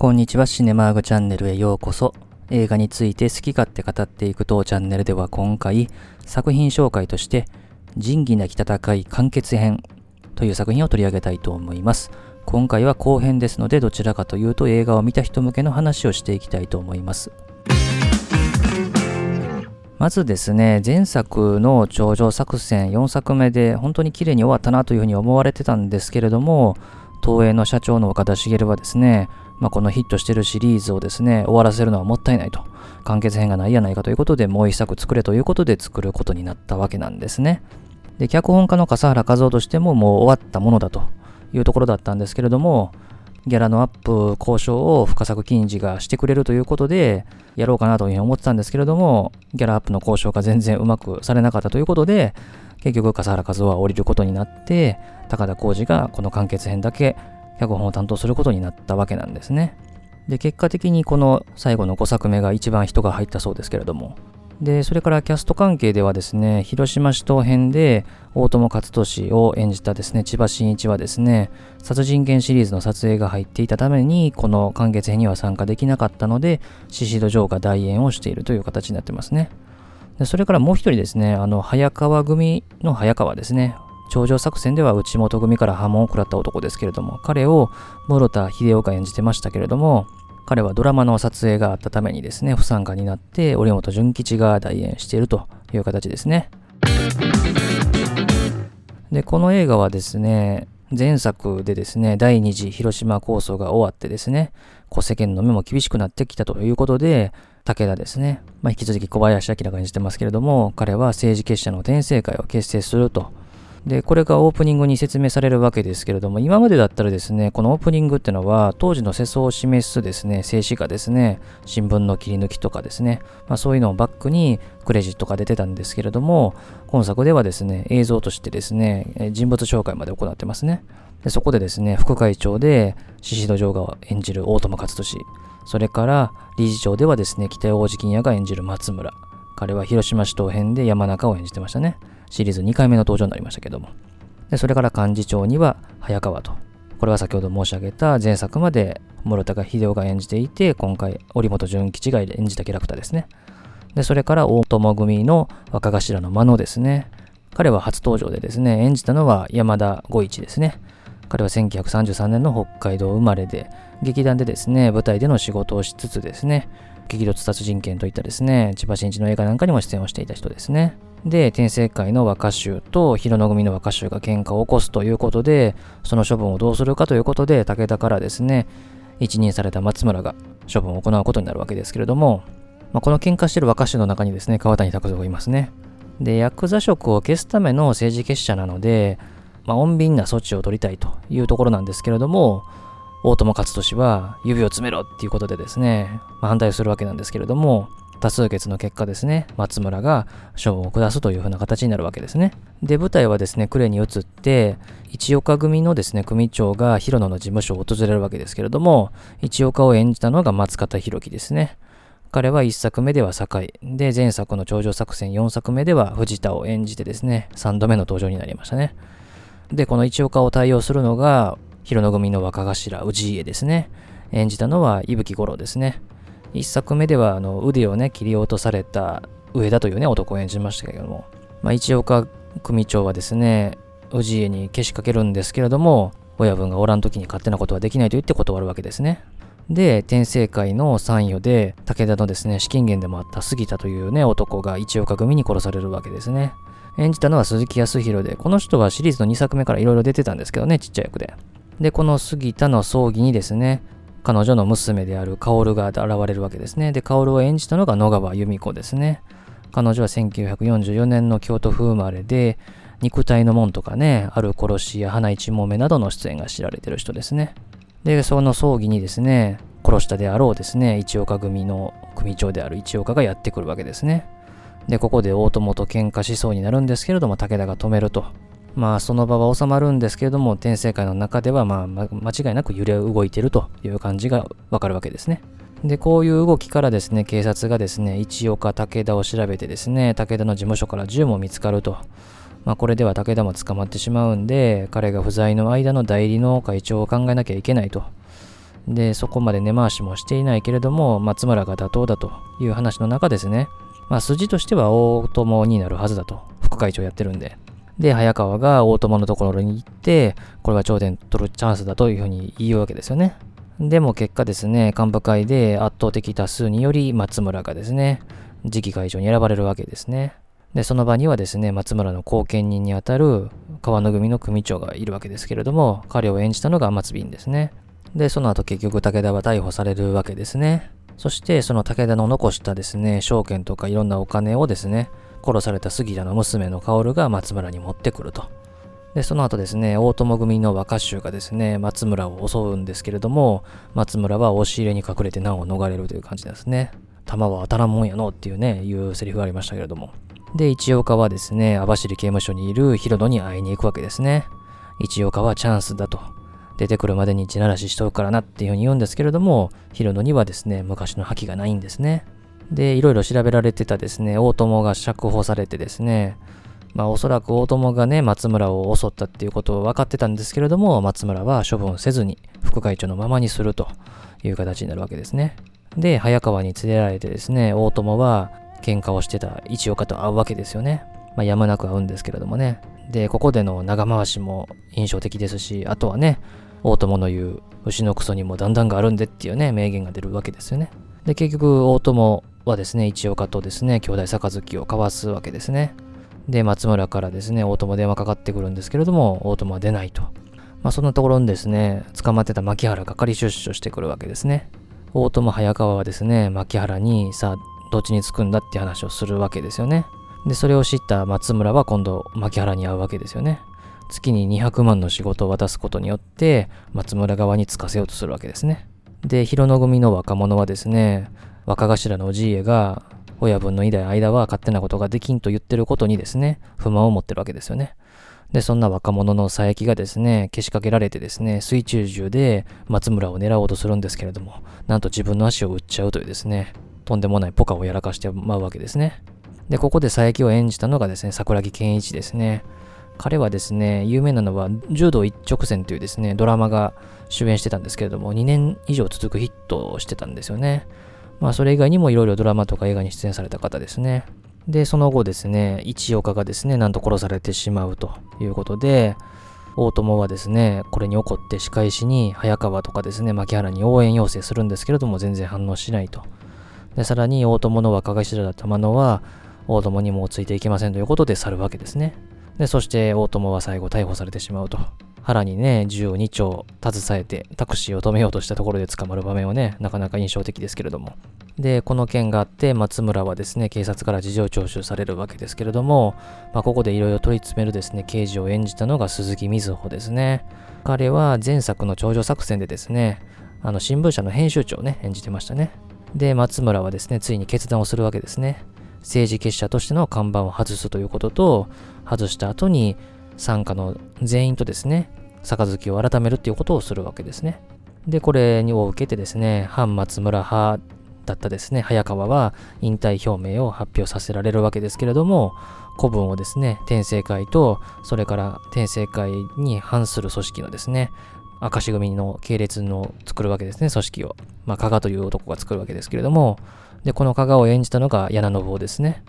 こんにちは、シネマーグチャンネルへようこそ。映画について好き勝手語っていく当チャンネルでは今回、作品紹介として、仁義なき戦い完結編という作品を取り上げたいと思います。今回は後編ですので、どちらかというと映画を見た人向けの話をしていきたいと思います。まずですね、前作の頂上作戦4作目で本当に綺麗に終わったなというふうに思われてたんですけれども、東映の社長の岡田茂はですね、まあ、このヒットしてるシリーズをですね、終わらせるのはもったいないと。完結編がないやないかということで、もう一作作れということで作ることになったわけなんですね。で、脚本家の笠原和夫としてももう終わったものだというところだったんですけれども、ギャラのアップ交渉を深作金次がしてくれるということで、やろうかなというふうに思ってたんですけれども、ギャラアップの交渉が全然うまくされなかったということで、結局笠原和夫は降りることになって、高田浩二がこの完結編だけ脚本を担当することになったわけなんですね。で、結果的にこの最後の5作目が一番人が入ったそうですけれども。で、それからキャスト関係ではですね、広島市東編で大友克俊を演じたですね、千葉真一はですね、殺人犬シリーズの撮影が入っていたために、この完結編には参加できなかったので、シシド城が代演をしているという形になってますね。でそれからもう一人ですね、あの、早川組の早川ですね。頂上作戦では内本組から波紋を食らった男ですけれども、彼を室田秀夫が演じてましたけれども、彼はドラマの撮影があったためにですね、不参加になって、折本純吉が代演しているという形ですね。で、この映画はですね、前作でですね、第二次広島構想が終わってですね、世間の目も厳しくなってきたということで、武田ですね、まあ、引き続き小林明が演じてますけれども、彼は政治結社の転生会を結成するとで、これがオープニングに説明されるわけですけれども、今までだったらですね、このオープニングっていうのは、当時の世相を示すですね、静止画ですね、新聞の切り抜きとかですね、まあ、そういうのをバックにクレジットが出てたんですけれども、今作ではですね、映像としてですね、人物紹介まで行ってますね。でそこでですね、副会長で、宍戸城が演じる大友克俊、それから理事長ではですね、北大路金也が演じる松村、彼は広島市東編で山中を演じてましたね。シリーズ2回目の登場になりましたけども。でそれから幹事長には早川と。これは先ほど申し上げた前作まで室高秀夫が演じていて、今回折本純吉が演じたキャラクターですね。で、それから大友組の若頭の間野ですね。彼は初登場でですね、演じたのは山田五一ですね。彼は1933年の北海道生まれで、劇団でですね、舞台での仕事をしつつですね、激突殺人剣といったですね、千葉真一の映画なんかにも出演をしていた人ですね。で、転生会の若衆と広野組の若衆が喧嘩を起こすということで、その処分をどうするかということで、武田からですね、一任された松村が処分を行うことになるわけですけれども、まあ、この喧嘩している若衆の中にですね、川谷拓三がいますね。で、ヤクザ職を消すための政治結社なので、まあ、穏便な措置を取りたいというところなんですけれども、大友克俊は指を詰めろっていうことでですね、まあ、反対するわけなんですけれども、多数決の結果ですね、松村が処分を下すという風な形になるわけですね。で、舞台はですね、呉に移って、一岡組のですね、組長が広野の事務所を訪れるわけですけれども、一岡を演じたのが松方弘樹ですね。彼は1作目では堺、で、前作の頂上作戦4作目では藤田を演じてですね、3度目の登場になりましたね。で、この一岡を対応するのが、広野組の若頭、氏家ですね。演じたのは伊吹五郎ですね。一作目ではあの腕をね、切り落とされた上田というね、男を演じましたけれども、まあ、一岡組長はですね、氏家にけしかけるんですけれども、親分がおらん時に勝手なことはできないと言って断るわけですね。で、転生会の参与で、武田のですね、資金源でもあった杉田というね、男が一岡組に殺されるわけですね。演じたのは鈴木康弘で、この人はシリーズの2作目から色々出てたんですけどね、ちっちゃい役で。で、この杉田の葬儀にですね、彼女の娘である薫が現れるわけですね。で、薫を演じたのが野川由美子ですね。彼女は1944年の京都府生まれで、肉体の門とかね、ある殺しや花一門目などの出演が知られてる人ですね。で、その葬儀にですね、殺したであろうですね、一岡組の組長である一岡がやってくるわけですね。で、ここで大友と喧嘩しそうになるんですけれども、武田が止めると。まあその場は収まるんですけれども、転生会の中ではまあ間違いなく揺れ動いてるという感じがわかるわけですね。で、こういう動きからですね、警察がですね、一岡武田を調べてですね、武田の事務所から銃も見つかると。まあこれでは武田も捕まってしまうんで、彼が不在の間の代理の会長を考えなきゃいけないと。で、そこまで根回しもしていないけれども、松村が妥当だという話の中ですね、まあ筋としては大友になるはずだと、副会長やってるんで。で、早川が大友のところに行って、これは頂点取るチャンスだというふうに言うわけですよね。でも結果ですね、幹部会で圧倒的多数により松村がですね、次期会長に選ばれるわけですね。で、その場にはですね、松村の後見人にあたる川野組の組長がいるわけですけれども、彼を演じたのが松瓶ですね。で、その後結局武田は逮捕されるわけですね。そしてその武田の残したですね、証券とかいろんなお金をですね、殺された杉田の娘の薫が松村に持ってくると。で、その後ですね、大友組の若衆がですね、松村を襲うんですけれども、松村は押し入れに隠れて難を逃れるという感じですね。弾は当たらんもんやのっていうね、いうセリフがありましたけれども。で、一岡はですね、網走刑務所にいる広野に会いに行くわけですね。一岡はチャンスだと。出てくるまでに地ならししとくからなっていうふうに言うんですけれども、広野にはですね、昔の覇気がないんですね。で、いろいろ調べられてたですね、大友が釈放されてですね、まあおそらく大友がね、松村を襲ったっていうことを分かってたんですけれども、松村は処分せずに副会長のままにするという形になるわけですね。で、早川に連れられてですね、大友は喧嘩をしてた一岡と会うわけですよね。まあ、やむなく会うんですけれどもね。で、ここでの長回しも印象的ですし、あとはね、大友の言う、牛のクソにもだんだんがあるんでっていうね、名言が出るわけですよね。で、結局、大友はですね、一岡とですね、兄弟杯を交わすわけですね。で、松村からですね、大友電話かかってくるんですけれども、大友は出ないと。まあ、そんなところにですね、捕まってた牧原が仮出所してくるわけですね。大友早川はですね、牧原にさあ、どっちにつくんだって話をするわけですよね。で、それを知った松村は今度、牧原に会うわけですよね。月に200万の仕事を渡すことによって、松村側につかせようとするわけですね。で、広野組の若者はですね、若頭のおじいえが、親分のいない間は勝手なことができんと言ってることにですね、不満を持ってるわけですよね。で、そんな若者の佐伯がですね、けしかけられてですね、水中銃で松村を狙おうとするんですけれども、なんと自分の足を撃っちゃうというですね、とんでもないポカをやらかしてまうわけですね。で、ここで佐伯を演じたのがですね、桜木健一ですね。彼はですね、有名なのは、柔道一直線というですね、ドラマが主演してたんですけれども、2年以上続くヒットをしてたんですよね。まあ、それ以外にもいろいろドラマとか映画に出演された方ですね。で、その後ですね、一岡がですね、なんと殺されてしまうということで、大友はですね、これに怒って仕返しに早川とかですね、牧原に応援要請するんですけれども、全然反応しないと。で、さらに大友の若頭だった真野は、大友にもついていけませんということで去るわけですね。で、そして大友は最後逮捕されてしまうと。腹にね、銃を2丁携えてタクシーを止めようとしたところで捕まる場面はね、なかなか印象的ですけれども。で、この件があって、松村はですね、警察から事情聴取されるわけですけれども、まあ、ここでいろいろ問い詰めるですね、刑事を演じたのが鈴木瑞穂ですね。彼は前作の頂上作戦でですね、あの新聞社の編集長をね、演じてましたね。で、松村はですね、ついに決断をするわけですね。政治結社としての看板を外すということと、外した後に参加の全員とですね、杯を改めるっていうことをするわけですね。で、これを受けてですね、反松村派だったですね、早川は引退表明を発表させられるわけですけれども、古文をですね、天聖会と、それから天聖会に反する組織のですね、明石組の系列の作るわけですね、組織を。まあ、加賀という男が作るわけですけれども、で、この加賀を演じたのが柳信夫ですね。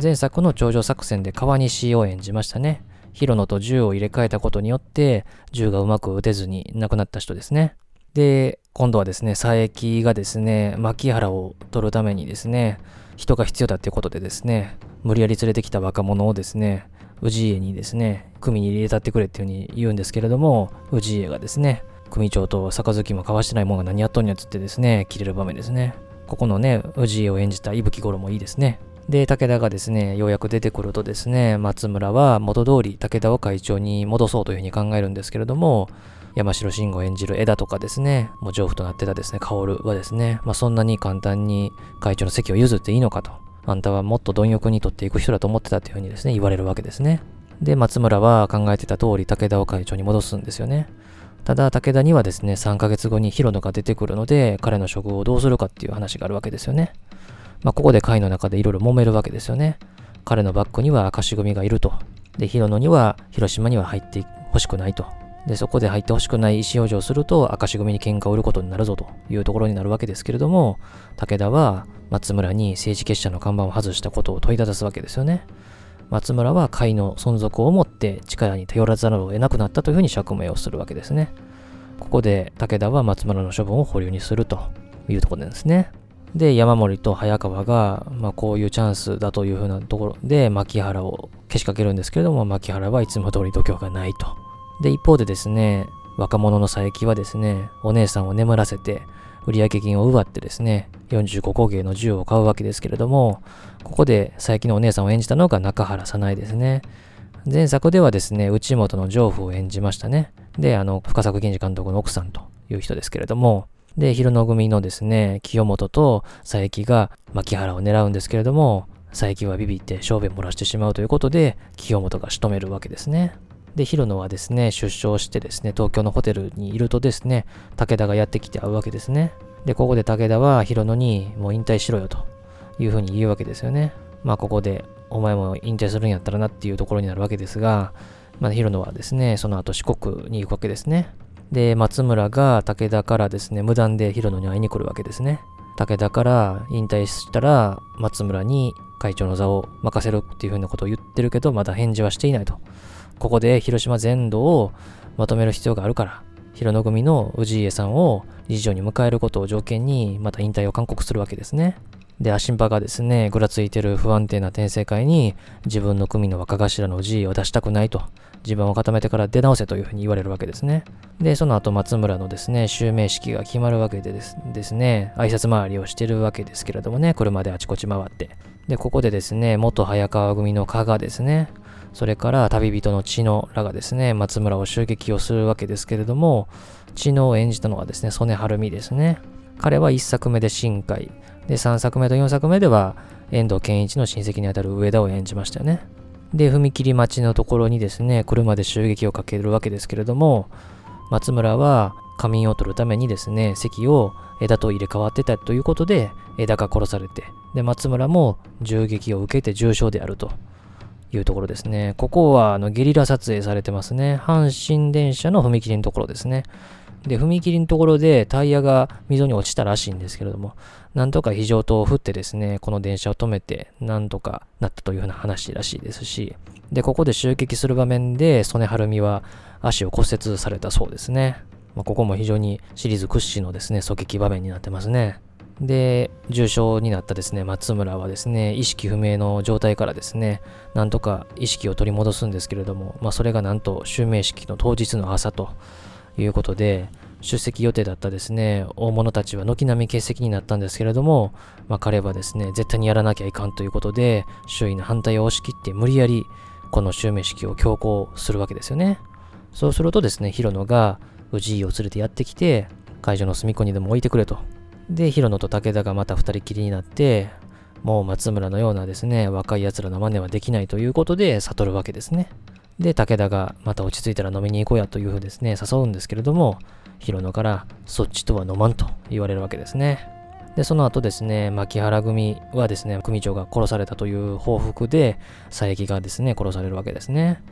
前作の頂上作戦で川西を演じましたね。広野と銃を入れ替えたことによって、銃がうまく撃てずに亡くなった人ですね。で、今度はですね、佐伯がですね、牧原を取るためにですね、人が必要だっていうことでですね、無理やり連れてきた若者をですね、氏家にですね、組に入れたってくれっていうふうに言うんですけれども、氏家がですね、組長と杯も交わしてないもんが何やっとんやつってですね、切れる場面ですね。ここのね、氏家を演じた伊吹五郎もいいですね。で、武田がですね、ようやく出てくるとですね、松村は元通り武田を会長に戻そうというふうに考えるんですけれども、山城慎吾演じる枝とかですね、もう上夫となってたですね、薫はですね、まあそんなに簡単に会長の席を譲っていいのかと。あんたはもっと貪欲に取っていく人だと思ってたっていうふうにですね、言われるわけですね。で、松村は考えてた通り武田を会長に戻すんですよね。ただ、武田にはですね、3ヶ月後に広野が出てくるので、彼の処遇をどうするかっていう話があるわけですよね。まあ、ここで会の中でいろいろ揉めるわけですよね。彼のバックには明石組がいると。で、広野には広島には入ってほしくないと。で、そこで入ってほしくない意思表示をすると、赤字組に喧嘩を売ることになるぞというところになるわけですけれども、武田は松村に政治結社の看板を外したことを問いただすわけですよね。松村は会の存続を思って力に頼らざるを得なくなったというふうに釈明をするわけですね。ここで武田は松村の処分を保留にするというところですね。で、山森と早川が、まあ、こういうチャンスだというふうなところで、牧原をけしかけるんですけれども、牧原はいつも通り度胸がないと。で、一方でですね、若者の佐伯はですね、お姉さんを眠らせて、売上金を奪ってですね、45工芸の銃を買うわけですけれども、ここで佐伯のお姉さんを演じたのが中原早苗ですね。前作ではですね、内本の丈夫を演じましたね。で、あの、深作銀次監督の奥さんという人ですけれども、で、広野組のですね、清本と佐伯が牧原を狙うんですけれども、佐伯はビビって小便漏らしてしまうということで、清本が仕留めるわけですね。で、広野はですね、出生してですね、東京のホテルにいるとですね、武田がやってきて会うわけですね。で、ここで武田は広野にもう引退しろよというふうに言うわけですよね。まあ、ここでお前も引退するんやったらなっていうところになるわけですが、まあ、広野はですね、その後四国に行くわけですね。で、松村が武田からですね、無断で広野に会いに来るわけですね。武田から引退したら松村に会長の座を任せるっていうふうなことを言ってるけど、まだ返事はしていないと。ここで広島全土をまとめる必要があるから、広野組の氏家さんを理事長に迎えることを条件に、また引退を勧告するわけですね。で、アシンパがですね、ぐらついてる不安定な転生会に、自分の組の若頭の氏家を出したくないと、自分を固めてから出直せというふうに言われるわけですね。で、その後松村のですね、襲名式が決まるわけでですですね、挨拶回りをしてるわけですけれどもね、車であちこち回って。で、ここでですね、元早川組の加賀ですね、それから旅人の知野らがですね、松村を襲撃をするわけですけれども、知野を演じたのはですね、曽根晴美ですね。彼は1作目で深海、で、3作目と4作目では、遠藤健一の親戚にあたる上田を演じましたよね。で、踏切待ちのところにですね、車で襲撃をかけるわけですけれども、松村は仮眠を取るためにですね、席を枝と入れ替わってたということで、枝が殺されて、で、松村も銃撃を受けて重傷であると。いうところですね。ここはあのゲリラ撮影されてますね。阪神電車の踏切のところですね。で、踏切のところでタイヤが溝に落ちたらしいんですけれども、なんとか非常灯を振ってですね、この電車を止めて、なんとかなったというふうな話らしいですし、で、ここで襲撃する場面で、曽根晴美は足を骨折されたそうですね。まあ、ここも非常にシリーズ屈指のですね、狙撃場面になってますね。で、重傷になったですね、松村はですね、意識不明の状態からですね、なんとか意識を取り戻すんですけれども、まあ、それがなんと襲名式の当日の朝ということで、出席予定だったですね、大物たちは軒並み欠席になったんですけれども、まあ、彼はですね、絶対にやらなきゃいかんということで、周囲の反対を押し切って無理やり、この襲名式を強行するわけですよね。そうするとですね、ヒロノが氏家を連れてやってきて、会場の隅っこにでも置いてくれとで、ヒロノと武田がまた二人きりになって、もう松村のようなですね、若い奴らの真似はできないということで悟るわけですね。で、武田がまた落ち着いたら飲みに行こうやというふうですね、誘うんですけれども、ヒロノからそっちとは飲まんと言われるわけですね。で、その後ですね、牧原組はですね、組長が殺されたという報復で、佐伯がですね、殺されるわけですね。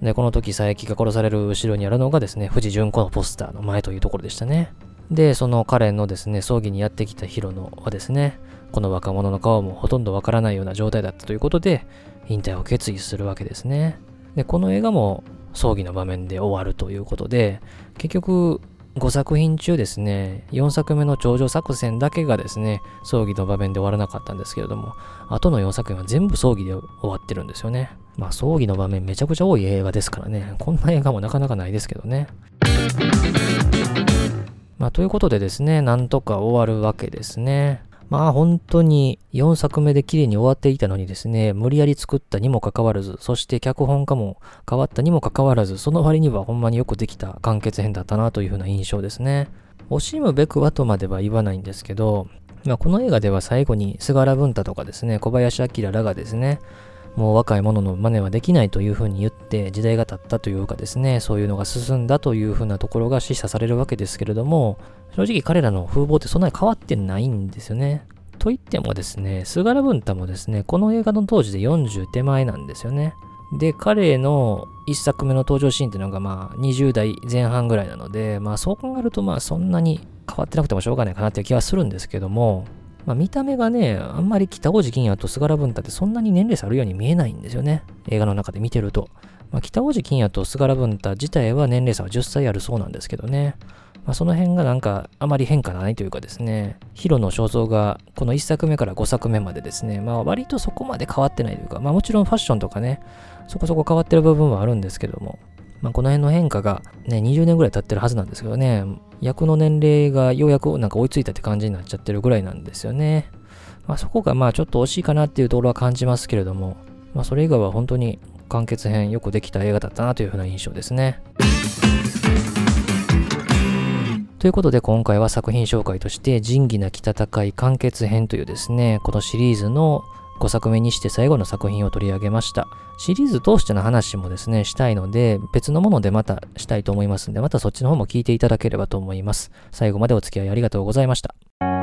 で、この時佐伯が殺される後ろにあるのがですね、藤純子のポスターの前というところでしたね。で、その彼のですね、葬儀にやってきたヒロノはですね、この若者の顔もほとんどわからないような状態だったということで、引退を決意するわけですね。で、この映画も葬儀の場面で終わるということで、結局、5作品中ですね、4作目の頂上作戦だけがですね、葬儀の場面で終わらなかったんですけれども、後の4作品は全部葬儀で終わってるんですよね。まあ、葬儀の場面めちゃくちゃ多い映画ですからね、こんな映画もなかなかないですけどね。まあ、ということでですね、なんとか終わるわけですね。まあ本当に4作目で綺麗に終わっていたのにですね、無理やり作ったにもかかわらず、そして脚本家も変わったにもかかわらず、その割にはほんまによくできた完結編だったなというふうな印象ですね。惜しむべくはとまでは言わないんですけど、まあ、この映画では最後に菅原文太とかですね、小林明らがですね、もう若い者の真似はできないというふうに言って時代が経ったというかですね、そういうのが進んだというふうなところが示唆されるわけですけれども、正直彼らの風貌ってそんなに変わってないんですよね。と言ってもですね、菅原文太もですね、この映画の当時で40手前なんですよね。で、彼の1作目の登場シーンっていうのがまあ20代前半ぐらいなので、まあそう考えるとまあそんなに変わってなくてもしょうがないかなっていう気はするんですけども、まあ見た目がね、あんまり北大路欣也と菅原文太ってそんなに年齢差あるように見えないんですよね。映画の中で見てると。まあ、北大路欣也と菅原文太自体は年齢差は10歳あるそうなんですけどね。まあ、その辺がなんかあまり変化ないというかですね、ヒロの肖像がこの1作目から5作目までですね、まあ割とそこまで変わってないというか、まあもちろんファッションとかね、そこそこ変わってる部分はあるんですけども、まあこの辺の変化がね、20年ぐらい経ってるはずなんですけどね、役の年齢がようやくなんか追いついたって感じになっちゃってるぐらいなんですよね。まあそこがまあちょっと惜しいかなっていうところは感じますけれども、まあそれ以外は本当に完結編よくできた映画だったなというふうな印象ですね。ということで今回は作品紹介として仁義なき戦い完結編というですね、このシリーズの5作目にして最後の作品を取り上げました。シリーズ通しての話もですね、したいので、別のものでまたしたいと思いますんで、またそっちの方も聞いていただければと思います。最後までお付き合いありがとうございました。